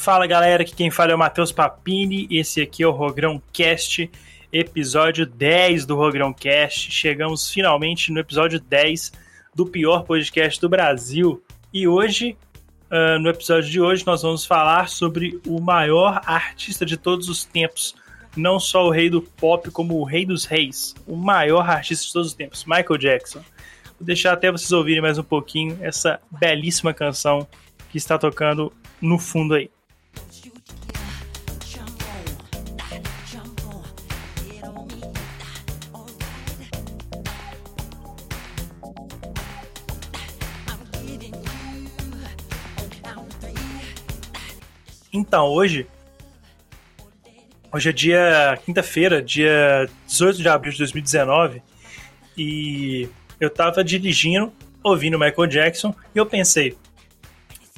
Fala galera, aqui quem fala é o Matheus Papini, esse aqui é o Rogrão Cast, episódio 10 do Rogrão Cast. Chegamos finalmente no episódio 10 do pior podcast do Brasil. E hoje, uh, no episódio de hoje, nós vamos falar sobre o maior artista de todos os tempos. Não só o rei do pop, como o rei dos reis. O maior artista de todos os tempos, Michael Jackson. Vou deixar até vocês ouvirem mais um pouquinho essa belíssima canção que está tocando no fundo aí. Então, hoje. Hoje é dia. quinta-feira, dia 18 de abril de 2019. E eu tava dirigindo, ouvindo Michael Jackson, e eu pensei.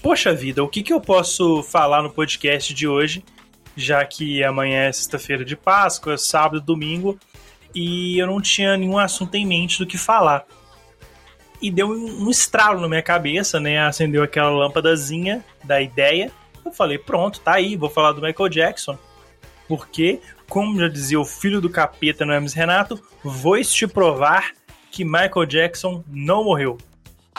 Poxa vida, o que, que eu posso falar no podcast de hoje? Já que amanhã é sexta-feira de Páscoa, sábado, domingo, e eu não tinha nenhum assunto em mente do que falar. E deu um estralo na minha cabeça, né? Acendeu aquela lâmpadazinha da ideia eu falei, pronto, tá aí, vou falar do Michael Jackson. Porque, como já dizia o filho do capeta no Hermes Renato, vou te provar que Michael Jackson não morreu.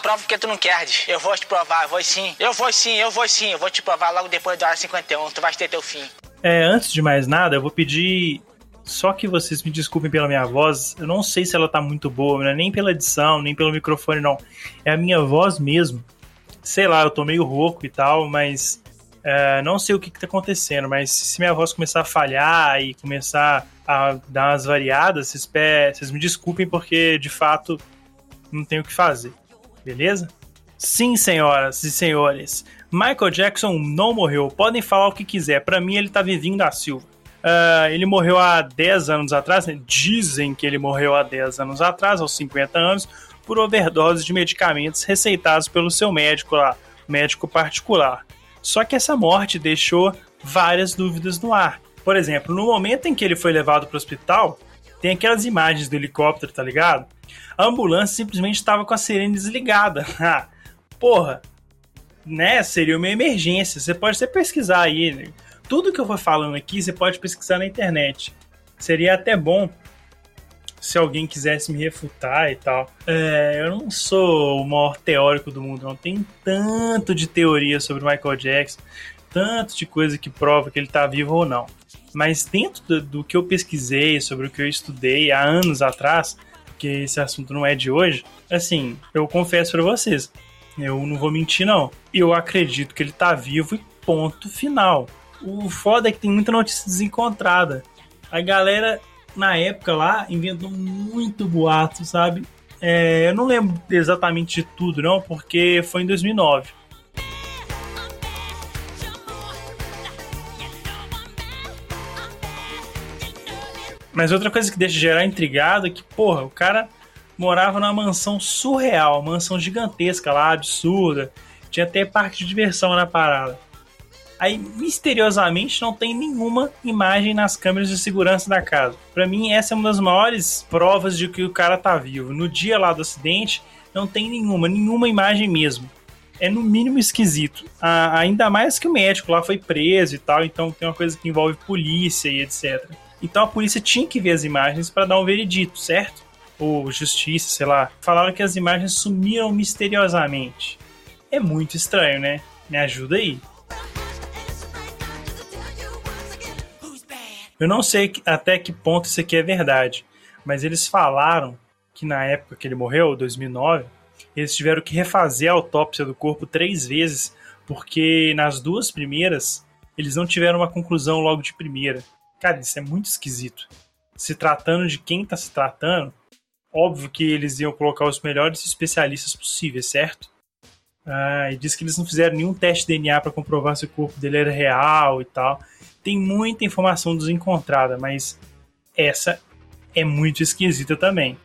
Prova porque tu não quer, eu vou te provar, eu vou sim, eu vou sim, eu vou sim, eu vou te provar logo depois da hora 51, tu vai ter teu fim. É, antes de mais nada, eu vou pedir só que vocês me desculpem pela minha voz, eu não sei se ela tá muito boa, é nem pela edição, nem pelo microfone, não. É a minha voz mesmo. Sei lá, eu tô meio rouco e tal, mas é, não sei o que, está acontecendo, mas se minha voz começar a falhar e começar a dar umas variadas, vocês, vocês me desculpem porque de fato não tenho o que fazer. Beleza? Sim, senhoras e senhores, Michael Jackson não morreu. Podem falar o que quiser. Para mim, ele tá vivinho da Silva. Uh, ele morreu há 10 anos atrás, né? dizem que ele morreu há 10 anos atrás, aos 50 anos, por overdose de medicamentos receitados pelo seu médico lá, médico particular. Só que essa morte deixou várias dúvidas no ar. Por exemplo, no momento em que ele foi levado para o hospital, tem aquelas imagens do helicóptero, tá ligado? A ambulância simplesmente estava com a sirene desligada. Ah, porra, né? Seria uma emergência. Você pode até pesquisar aí. Né? Tudo que eu vou falando aqui, você pode pesquisar na internet. Seria até bom se alguém quisesse me refutar e tal. É, eu não sou o maior teórico do mundo, não. Tem tanto de teoria sobre Michael Jackson, tanto de coisa que prova que ele tá vivo ou não. Mas dentro do, do que eu pesquisei, sobre o que eu estudei há anos atrás, porque esse assunto não é de hoje, assim, eu confesso para vocês, eu não vou mentir não. Eu acredito que ele tá vivo e ponto final. O foda é que tem muita notícia desencontrada. A galera na época lá, inventou muito boato, sabe? É, eu não lembro exatamente de tudo, não, porque foi em 2009. Mas outra coisa que deixa gerar intrigado é que, porra, o cara morava numa mansão surreal, mansão gigantesca lá, absurda. Tinha até parque de diversão na parada. Aí, misteriosamente, não tem nenhuma imagem nas câmeras de segurança da casa. Para mim, essa é uma das maiores provas de que o cara tá vivo. No dia lá do acidente, não tem nenhuma, nenhuma imagem mesmo. É no mínimo esquisito. Ah, ainda mais que o médico lá foi preso e tal, então tem uma coisa que envolve polícia e etc. Então a polícia tinha que ver as imagens para dar um veredito, certo? Ou justiça, sei lá. Falaram que as imagens sumiram misteriosamente. É muito estranho, né? Me ajuda aí. Eu não sei até que ponto isso aqui é verdade, mas eles falaram que na época que ele morreu, 2009, eles tiveram que refazer a autópsia do corpo três vezes, porque nas duas primeiras eles não tiveram uma conclusão logo de primeira. Cara, isso é muito esquisito. Se tratando de quem está se tratando, óbvio que eles iam colocar os melhores especialistas possíveis, certo? Ah, e diz que eles não fizeram nenhum teste de DNA para comprovar se o corpo dele era real e tal. Tem muita informação desencontrada, mas essa é muito esquisita também.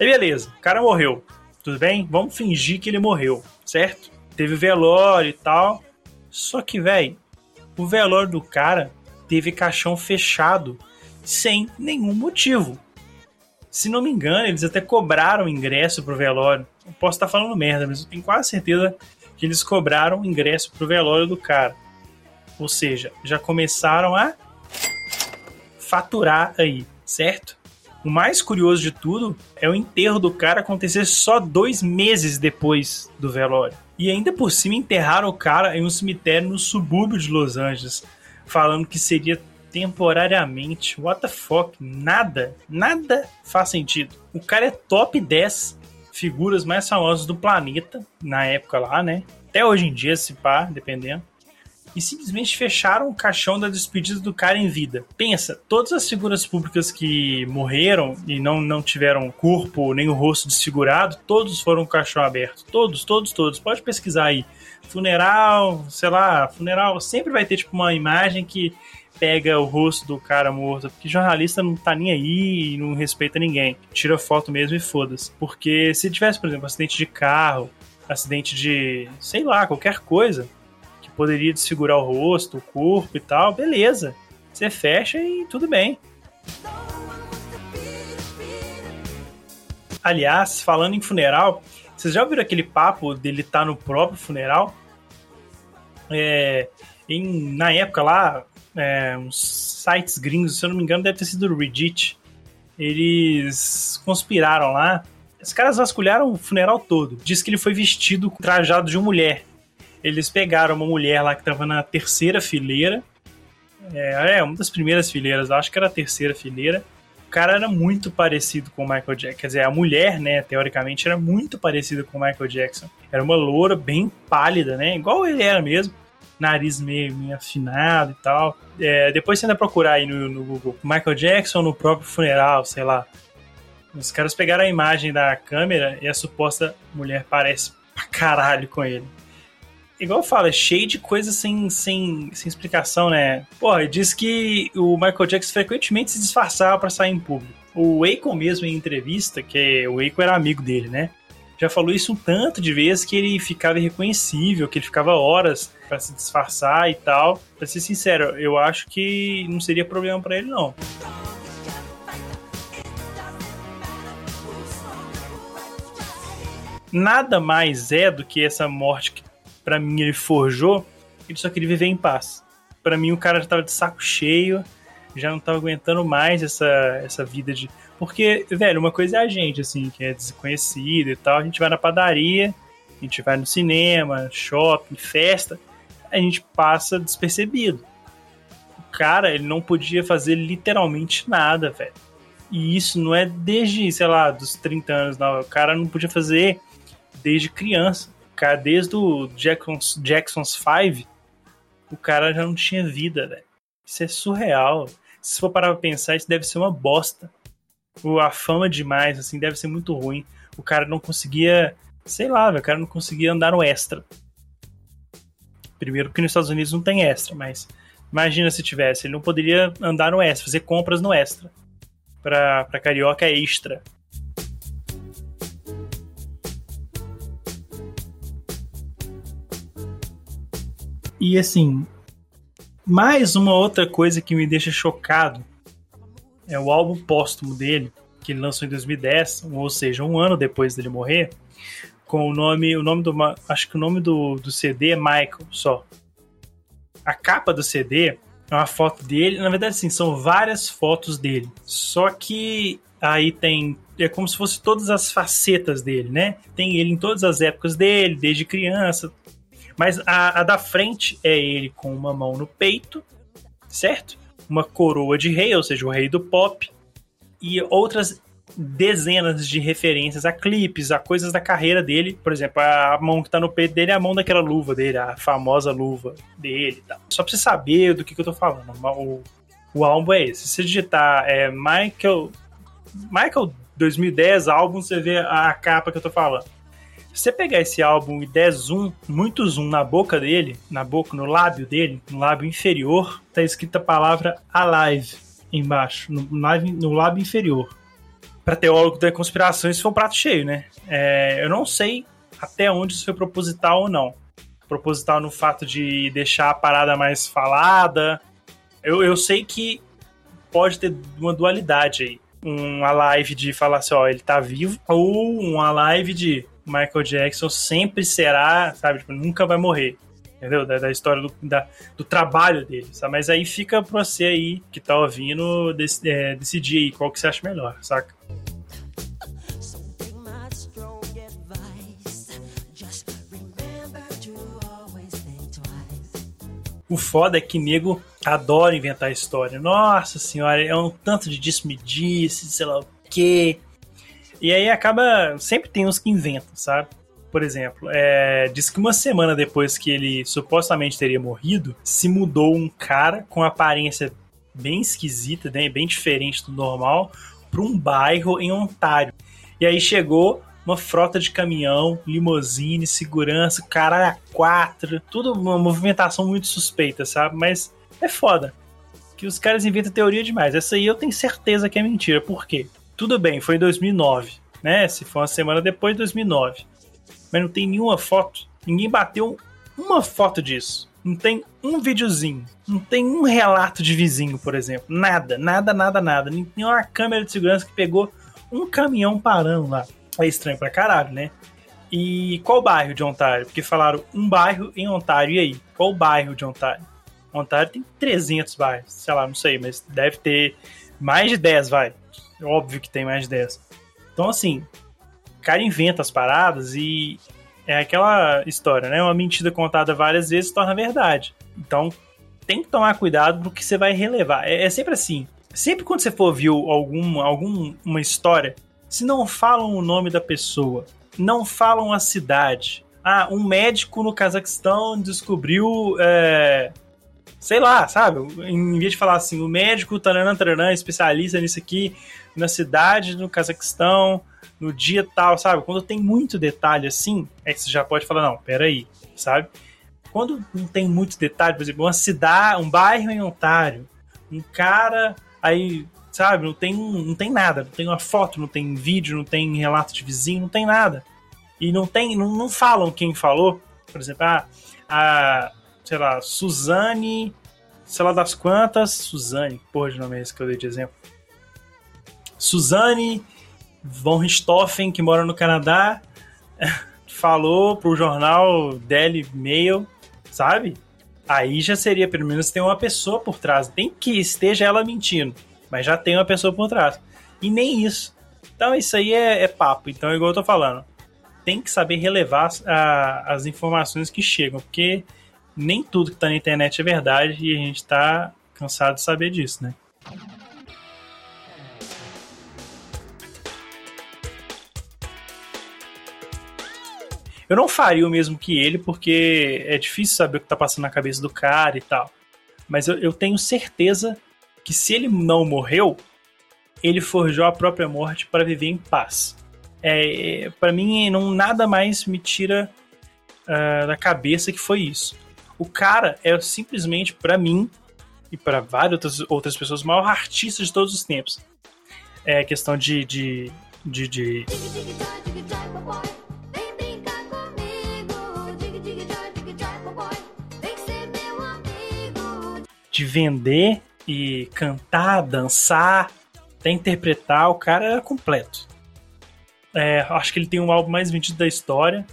E beleza, o cara morreu. Tudo bem? Vamos fingir que ele morreu, certo? Teve velório e tal. Só que, velho, o velório do cara teve caixão fechado sem nenhum motivo. Se não me engano, eles até cobraram ingresso pro velório. Eu posso estar falando merda, mas eu tenho quase certeza que eles cobraram ingresso pro velório do cara. Ou seja, já começaram a faturar aí, certo? O mais curioso de tudo é o enterro do cara acontecer só dois meses depois do velório. E ainda por cima enterraram o cara em um cemitério no subúrbio de Los Angeles, falando que seria temporariamente. What the fuck? Nada, nada faz sentido. O cara é top 10 figuras mais famosas do planeta, na época lá, né? Até hoje em dia, se pá, dependendo. E simplesmente fecharam o caixão da despedida do cara em vida. Pensa, todas as figuras públicas que morreram e não, não tiveram corpo nem o rosto desfigurado, todos foram caixão aberto. Todos, todos, todos. Pode pesquisar aí. Funeral, sei lá, funeral, sempre vai ter tipo uma imagem que pega o rosto do cara morto, porque jornalista não tá nem aí e não respeita ninguém. Tira foto mesmo e foda-se. Porque se tivesse, por exemplo, acidente de carro, acidente de, sei lá, qualquer coisa que poderia desfigurar o rosto, o corpo e tal, beleza. Você fecha e tudo bem. Aliás, falando em funeral, vocês já ouviram aquele papo dele estar tá no próprio funeral? É, em, na época lá, é, uns sites gringos, se eu não me engano, deve ter sido o Reddit. Eles conspiraram lá. Os caras vasculharam o funeral todo. Diz que ele foi vestido trajado de uma mulher. Eles pegaram uma mulher lá que estava na terceira fileira. É, é, uma das primeiras fileiras, acho que era a terceira fileira. O cara era muito parecido com o Michael Jackson. Quer dizer, a mulher, né, teoricamente, era muito parecida com o Michael Jackson. Era uma loura bem pálida, né? Igual ele era mesmo nariz meio, meio afinado e tal. É, depois você ainda procurar aí no, no Google Michael Jackson no próprio funeral, sei lá. Os caras pegaram a imagem da câmera e a suposta mulher parece pra caralho com ele. Igual eu falo, é cheio de coisas sem, sem, sem explicação, né? Porra, diz que o Michael Jackson frequentemente se disfarçava para sair em público. O Akon mesmo em entrevista, que o Akon era amigo dele, né? Já falou isso um tanto de vezes que ele ficava irreconhecível, que ele ficava horas para se disfarçar e tal. Pra ser sincero, eu acho que não seria problema para ele, não. Nada mais é do que essa morte que, para mim, ele forjou. Ele só queria viver em paz. Para mim, o cara já tava de saco cheio, já não tava aguentando mais essa, essa vida de porque, velho, uma coisa é a gente, assim, que é desconhecido e tal. A gente vai na padaria, a gente vai no cinema, shopping, festa, a gente passa despercebido. O cara, ele não podia fazer literalmente nada, velho. E isso não é desde, sei lá, dos 30 anos, não. O cara não podia fazer desde criança. O cara, desde o Jackson's, Jackson's Five, o cara já não tinha vida, velho. Isso é surreal. Se for parar pra pensar, isso deve ser uma bosta a fama demais, assim, deve ser muito ruim. O cara não conseguia, sei lá, o cara não conseguia andar no extra. Primeiro que nos Estados Unidos não tem extra, mas imagina se tivesse, ele não poderia andar no extra, fazer compras no extra. Pra, pra carioca é extra. E assim, mais uma outra coisa que me deixa chocado é o álbum póstumo dele, que ele lançou em 2010, ou seja, um ano depois dele morrer, com o nome, o nome do, acho que o nome do, do CD é Michael, só. A capa do CD é uma foto dele, na verdade sim, são várias fotos dele. Só que aí tem é como se fosse todas as facetas dele, né? Tem ele em todas as épocas dele, desde criança. Mas a, a da frente é ele com uma mão no peito, certo? Uma coroa de rei, ou seja, o rei do pop, e outras dezenas de referências a clipes, a coisas da carreira dele. Por exemplo, a mão que tá no peito dele é a mão daquela luva dele, a famosa luva dele tal. Só pra você saber do que, que eu tô falando. O, o álbum é esse. Se você digitar é, Michael, Michael 2010 álbum, você vê a capa que eu tô falando. Se você pegar esse álbum e der zoom, muito zoom na boca dele, na boca, no lábio dele, no lábio inferior, tá escrita a palavra Alive embaixo, no lábio, no lábio inferior. Para teólogo da conspiração, isso foi um prato cheio, né? É, eu não sei até onde isso foi proposital ou não. Proposital no fato de deixar a parada mais falada. Eu, eu sei que pode ter uma dualidade aí. Uma live de falar assim, ó, ele tá vivo, ou uma live de Michael Jackson sempre será, sabe, tipo, nunca vai morrer. Entendeu? Da, da história do, da, do trabalho dele. Sabe? Mas aí fica pra você aí que tá ouvindo dec, é, decidir aí qual que você acha melhor, saca? O foda é que nego adora inventar história. Nossa senhora, é um tanto de disse-me-disse, sei lá o quê. E aí acaba. Sempre tem uns que inventam, sabe? Por exemplo, é, diz que uma semana depois que ele supostamente teria morrido, se mudou um cara com aparência bem esquisita, né, bem diferente do normal, para um bairro em Ontário. E aí chegou uma frota de caminhão, limousine, segurança, caralho quatro, tudo uma movimentação muito suspeita, sabe? Mas é foda. Que os caras inventam teoria demais. Essa aí eu tenho certeza que é mentira. Por quê? Tudo bem, foi em 2009, né? Se for uma semana depois de 2009. Mas não tem nenhuma foto. Ninguém bateu uma foto disso. Não tem um videozinho. Não tem um relato de vizinho, por exemplo. Nada, nada, nada, nada. Nem uma câmera de segurança que pegou um caminhão parando lá. É estranho pra caralho, né? E qual bairro de Ontário? Porque falaram um bairro em Ontário. E aí? Qual bairro de Ontário? Ontário tem 300 bairros. Sei lá, não sei, mas deve ter mais de 10, vai. Óbvio que tem mais de 10. Então, assim, o cara inventa as paradas e é aquela história, né? Uma mentira contada várias vezes torna verdade. Então, tem que tomar cuidado porque você vai relevar. É, é sempre assim. Sempre quando você for ouvir alguma, alguma história se não falam o nome da pessoa, não falam a cidade. Ah, um médico no Cazaquistão descobriu. É, sei lá, sabe? Em vez de falar assim, o médico taranã, taranã, especialista nisso aqui, na cidade no Cazaquistão, no dia tal, sabe? Quando tem muito detalhe assim, aí você já pode falar, não, peraí, sabe? Quando não tem muito detalhe, por exemplo, uma cidade, um bairro em Ontário, um cara aí sabe? Não tem, não tem nada, não tem uma foto, não tem vídeo, não tem relato de vizinho, não tem nada. E não tem, não, não falam quem falou. Por exemplo, a, a sei lá, Suzane, sei lá das quantas, Suzane, porra de nome é esse que eu dei de exemplo. Suzane von Richthofen, que mora no Canadá, falou pro jornal Daily Mail, sabe? Aí já seria, pelo menos, tem uma pessoa por trás. Tem que esteja ela mentindo mas já tem uma pessoa por trás. E nem isso. Então isso aí é, é papo. Então, igual eu tô falando, tem que saber relevar a, as informações que chegam, porque nem tudo que tá na internet é verdade e a gente tá cansado de saber disso, né? Eu não faria o mesmo que ele, porque é difícil saber o que tá passando na cabeça do cara e tal. Mas eu, eu tenho certeza que se ele não morreu, ele forjou a própria morte para viver em paz. É, é para mim, não nada mais me tira uh, da cabeça que foi isso. O cara é simplesmente, para mim e para várias outras, outras pessoas, o maior artista de todos os tempos. É questão de, de, de, de... de vender e cantar, dançar, até interpretar, o cara é completo. É, acho que ele tem um álbum mais vendido da história,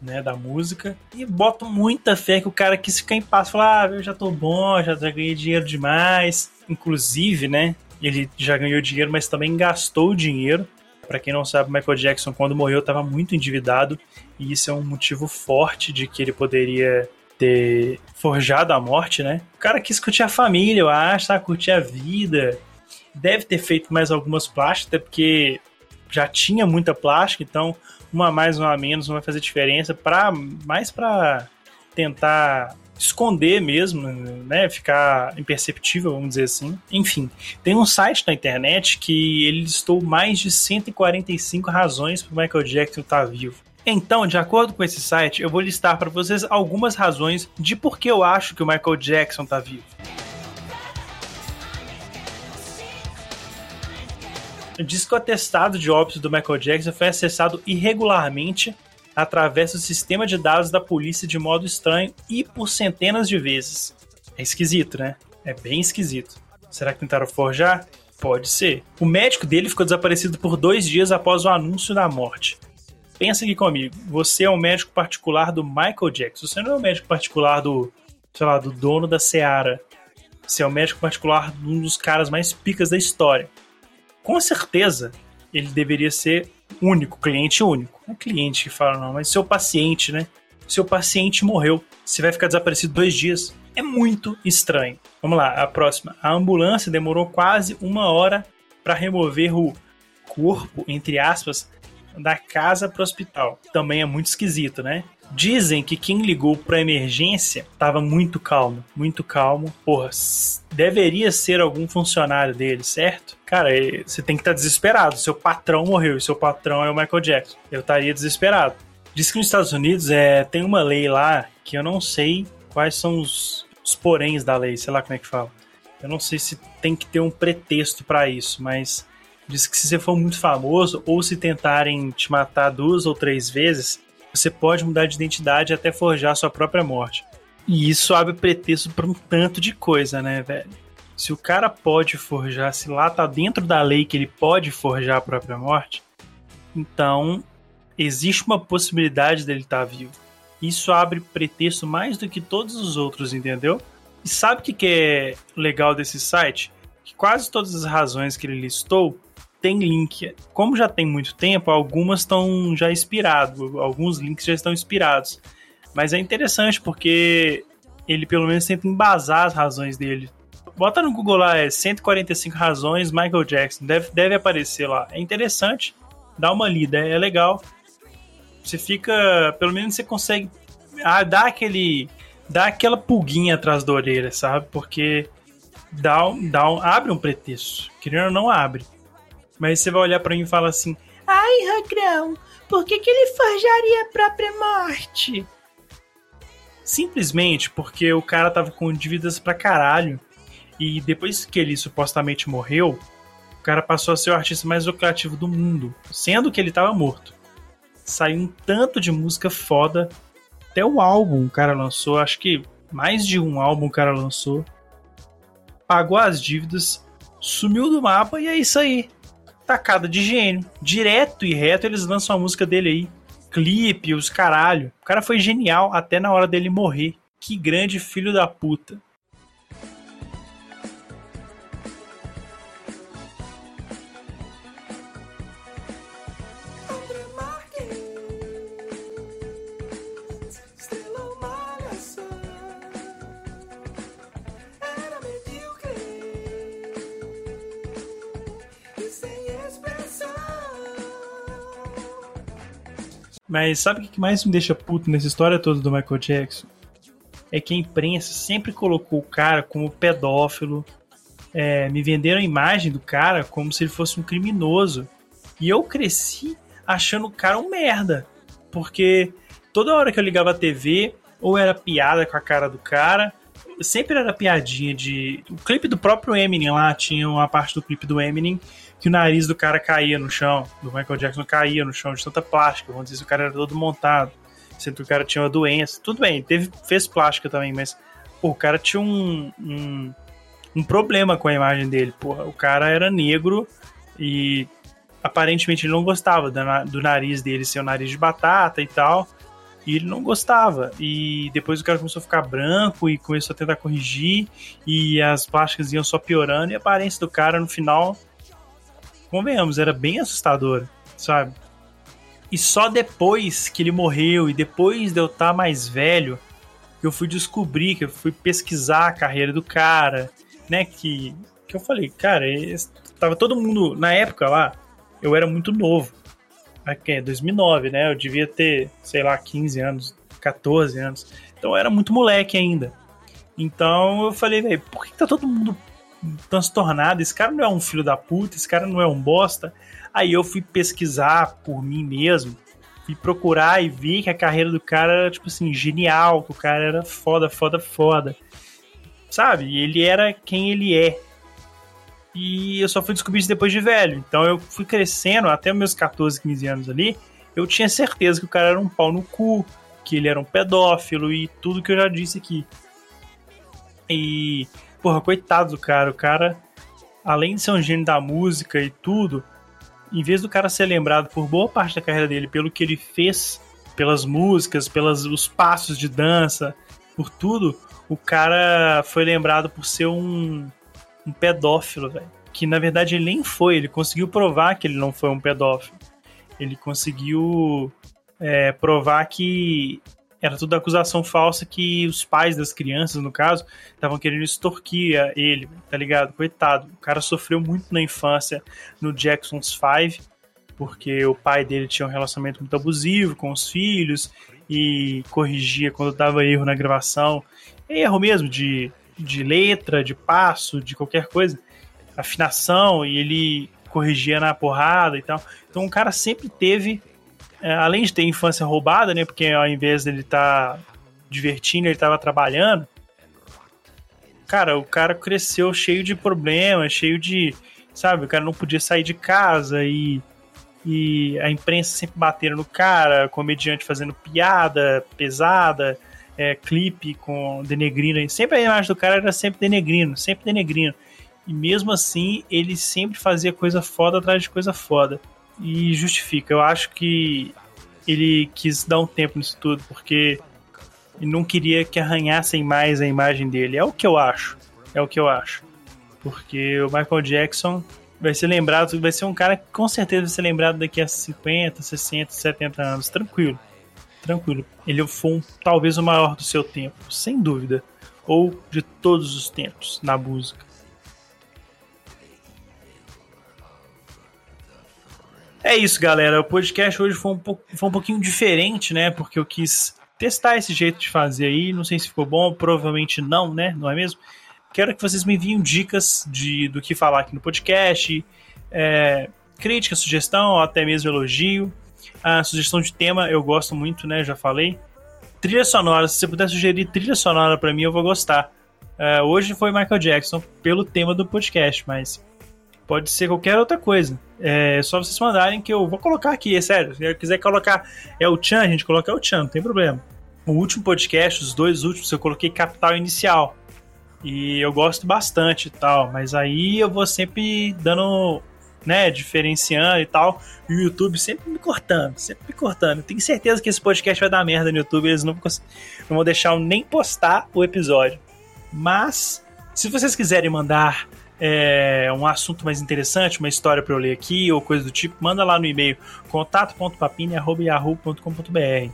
né, da música. E boto muita fé que o cara quis ficar em paz, falar, ah, eu já tô bom, já, já ganhei dinheiro demais. Inclusive, né, ele já ganhou dinheiro, mas também gastou dinheiro. Para quem não sabe, Michael Jackson, quando morreu, estava muito endividado, e isso é um motivo forte de que ele poderia ter forjado a morte, né? O cara quis curtir a família, eu acho, tá? curtir a vida. Deve ter feito mais algumas plásticas, até porque já tinha muita plástica, então uma mais, uma menos não vai fazer diferença, pra, mais para tentar esconder mesmo, né, ficar imperceptível, vamos dizer assim. Enfim, tem um site na internet que ele listou mais de 145 razões para Michael Jackson estar tá vivo. Então, de acordo com esse site, eu vou listar para vocês algumas razões de por que eu acho que o Michael Jackson está vivo. O atestado de óbito do Michael Jackson foi acessado irregularmente através do sistema de dados da polícia de modo estranho e por centenas de vezes. É esquisito, né? É bem esquisito. Será que tentaram forjar? Pode ser. O médico dele ficou desaparecido por dois dias após o anúncio da morte. Pensa aqui comigo. Você é um médico particular do Michael Jackson. Você não é um médico particular do, sei lá, do dono da Seara. Você é o um médico particular de um dos caras mais picas da história. Com certeza, ele deveria ser único, cliente único. Não é cliente que fala, não, mas seu paciente, né? Seu paciente morreu. Você vai ficar desaparecido dois dias. É muito estranho. Vamos lá, a próxima. A ambulância demorou quase uma hora para remover o corpo, entre aspas, da casa para o hospital. Também é muito esquisito, né? Dizem que quem ligou para emergência estava muito calmo, muito calmo. Porra, deveria ser algum funcionário dele, certo? Cara, você tem que estar tá desesperado. Seu patrão morreu e seu patrão é o Michael Jackson. Eu estaria desesperado. Diz que nos Estados Unidos é, tem uma lei lá que eu não sei quais são os, os poréns da lei, sei lá como é que fala. Eu não sei se tem que ter um pretexto para isso, mas diz que se você for muito famoso ou se tentarem te matar duas ou três vezes, você pode mudar de identidade até forjar sua própria morte. E isso abre pretexto para um tanto de coisa, né, velho? Se o cara pode forjar, se lá tá dentro da lei que ele pode forjar a própria morte, então existe uma possibilidade dele estar tá vivo. Isso abre pretexto mais do que todos os outros, entendeu? E sabe o que, que é legal desse site? Que quase todas as razões que ele listou tem link. Como já tem muito tempo, algumas estão já inspiradas, alguns links já estão inspirados. Mas é interessante porque ele pelo menos tenta embasar as razões dele. Bota no Google lá, é 145 razões Michael Jackson, deve, deve aparecer lá. É interessante, dá uma lida, é legal. Você fica, pelo menos você consegue ah, dar aquele, dar aquela pulguinha atrás da orelha, sabe? Porque dá, dá abre um pretexto, querendo ou não abre. Mas você vai olhar para mim e falar assim: Ai, Ragrão, por que, que ele forjaria a própria morte? Simplesmente porque o cara tava com dívidas pra caralho. E depois que ele supostamente morreu, o cara passou a ser o artista mais lucrativo do mundo, sendo que ele tava morto. Saiu um tanto de música foda. Até o álbum o cara lançou, acho que mais de um álbum o cara lançou. Pagou as dívidas, sumiu do mapa e é isso aí tacada de gênio. Direto e reto eles lançam a música dele aí. Clipe, os caralho. O cara foi genial até na hora dele morrer. Que grande filho da puta. Mas sabe o que mais me deixa puto nessa história toda do Michael Jackson? É que a imprensa sempre colocou o cara como pedófilo. É, me venderam a imagem do cara como se ele fosse um criminoso. E eu cresci achando o cara um merda. Porque toda hora que eu ligava a TV, ou era piada com a cara do cara, sempre era piadinha de. O clipe do próprio Eminem lá tinha uma parte do clipe do Eminem que o nariz do cara caía no chão, do Michael Jackson caía no chão de tanta plástica, vamos dizer, o cara era todo montado, sendo que o cara tinha uma doença. Tudo bem, teve, fez plástica também, mas pô, o cara tinha um, um, um problema com a imagem dele. Porra, o cara era negro e aparentemente ele não gostava do, do nariz dele ser o nariz de batata e tal. E ele não gostava. E depois o cara começou a ficar branco e começou a tentar corrigir. E as plásticas iam só piorando. E a aparência do cara no final convenhamos, era bem assustador, sabe? E só depois que ele morreu e depois de eu estar tá mais velho, que eu fui descobrir, que eu fui pesquisar a carreira do cara, né? Que, que eu falei, cara, tava todo mundo. Na época lá, eu era muito novo. É 2009, né? Eu devia ter, sei lá, 15 anos, 14 anos. Então eu era muito moleque ainda. Então eu falei, velho, por que tá todo mundo transtornado. Esse cara não é um filho da puta, esse cara não é um bosta. Aí eu fui pesquisar por mim mesmo, fui procurar e vi que a carreira do cara era, tipo assim, genial, que o cara era foda, foda, foda. Sabe? Ele era quem ele é. E eu só fui descobrir isso depois de velho. Então eu fui crescendo, até meus 14, 15 anos ali, eu tinha certeza que o cara era um pau no cu, que ele era um pedófilo e tudo que eu já disse aqui. E porra, coitado do cara. O cara, além de ser um gênio da música e tudo, em vez do cara ser lembrado por boa parte da carreira dele pelo que ele fez, pelas músicas, pelos os passos de dança, por tudo, o cara foi lembrado por ser um, um pedófilo, velho. Que na verdade ele nem foi, ele conseguiu provar que ele não foi um pedófilo. Ele conseguiu é, provar que era tudo acusação falsa que os pais das crianças, no caso, estavam querendo extorquir ele, tá ligado? Coitado. O cara sofreu muito na infância no Jackson's Five, porque o pai dele tinha um relacionamento muito abusivo com os filhos e corrigia quando dava erro na gravação. Erro mesmo de, de letra, de passo, de qualquer coisa. Afinação, e ele corrigia na porrada e tal. Então o cara sempre teve além de ter infância roubada, né? Porque ao invés dele estar tá divertindo, ele estava trabalhando. Cara, o cara cresceu cheio de problemas, cheio de. Sabe, o cara não podia sair de casa e. E a imprensa sempre batendo no cara, comediante fazendo piada pesada, é, clipe com denegrino. Sempre a imagem do cara era sempre denegrino, sempre denegrino. E mesmo assim, ele sempre fazia coisa foda atrás de coisa foda e justifica. Eu acho que ele quis dar um tempo nisso tudo, porque não queria que arranhassem mais a imagem dele. É o que eu acho. É o que eu acho. Porque o Michael Jackson vai ser lembrado, vai ser um cara que com certeza vai ser lembrado daqui a 50, 60, 70 anos. Tranquilo. Tranquilo. Ele foi um, talvez o maior do seu tempo, sem dúvida. Ou de todos os tempos na música. É isso, galera. O podcast hoje foi um, pouco, foi um pouquinho diferente, né? Porque eu quis testar esse jeito de fazer aí. Não sei se ficou bom, provavelmente não, né? Não é mesmo? Quero que vocês me enviem dicas de, do que falar aqui no podcast, é, crítica, sugestão, ou até mesmo elogio. A sugestão de tema eu gosto muito, né? Já falei. Trilha sonora, se você puder sugerir trilha sonora para mim, eu vou gostar. É, hoje foi Michael Jackson pelo tema do podcast, mas pode ser qualquer outra coisa. É só vocês mandarem que eu vou colocar aqui, é sério. Se quiser colocar é o Chan, a gente coloca é o Chan, não tem problema. O último podcast, os dois últimos, eu coloquei Capital Inicial. E eu gosto bastante e tal, mas aí eu vou sempre dando, né, diferenciando e tal. E o YouTube sempre me cortando, sempre me cortando. Tenho certeza que esse podcast vai dar merda no YouTube, eles não, não vão deixar eu nem postar o episódio. Mas, se vocês quiserem mandar é, um assunto mais interessante, uma história para eu ler aqui ou coisa do tipo, manda lá no e-mail contato.papine.yahoo.com.br.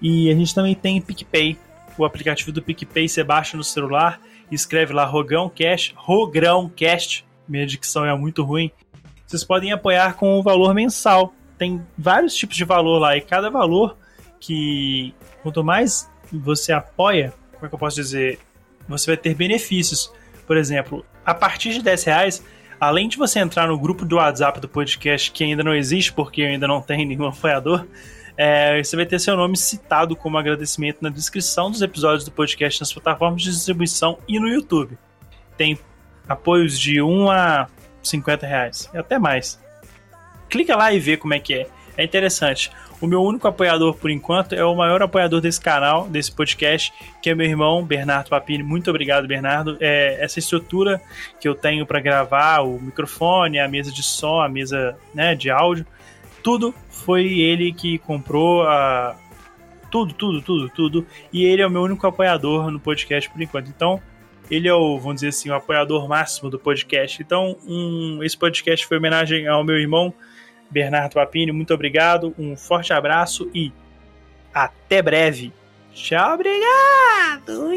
E a gente também tem PicPay, o aplicativo do PicPay você baixa no celular escreve lá Rogrão Cast, Rogrão Cast, minha dicção é muito ruim. Vocês podem apoiar com o valor mensal. Tem vários tipos de valor lá e cada valor que quanto mais você apoia, como é que eu posso dizer, você vai ter benefícios. Por exemplo, a partir de 10 reais, além de você entrar no grupo do WhatsApp do podcast, que ainda não existe porque ainda não tem nenhum apoiador, é, você vai ter seu nome citado como agradecimento na descrição dos episódios do podcast nas plataformas de distribuição e no YouTube. Tem apoios de 1 a 50 reais, e até mais. Clica lá e vê como é que é. É interessante. O meu único apoiador por enquanto é o maior apoiador desse canal, desse podcast, que é meu irmão Bernardo Papini. Muito obrigado, Bernardo. É, essa estrutura que eu tenho para gravar, o microfone, a mesa de som, a mesa né, de áudio, tudo foi ele que comprou a. Tudo, tudo, tudo, tudo. E ele é o meu único apoiador no podcast por enquanto. Então, ele é o, vamos dizer assim, o apoiador máximo do podcast. Então, um, esse podcast foi homenagem ao meu irmão Bernardo Papini, muito obrigado, um forte abraço e até breve. Tchau, obrigado.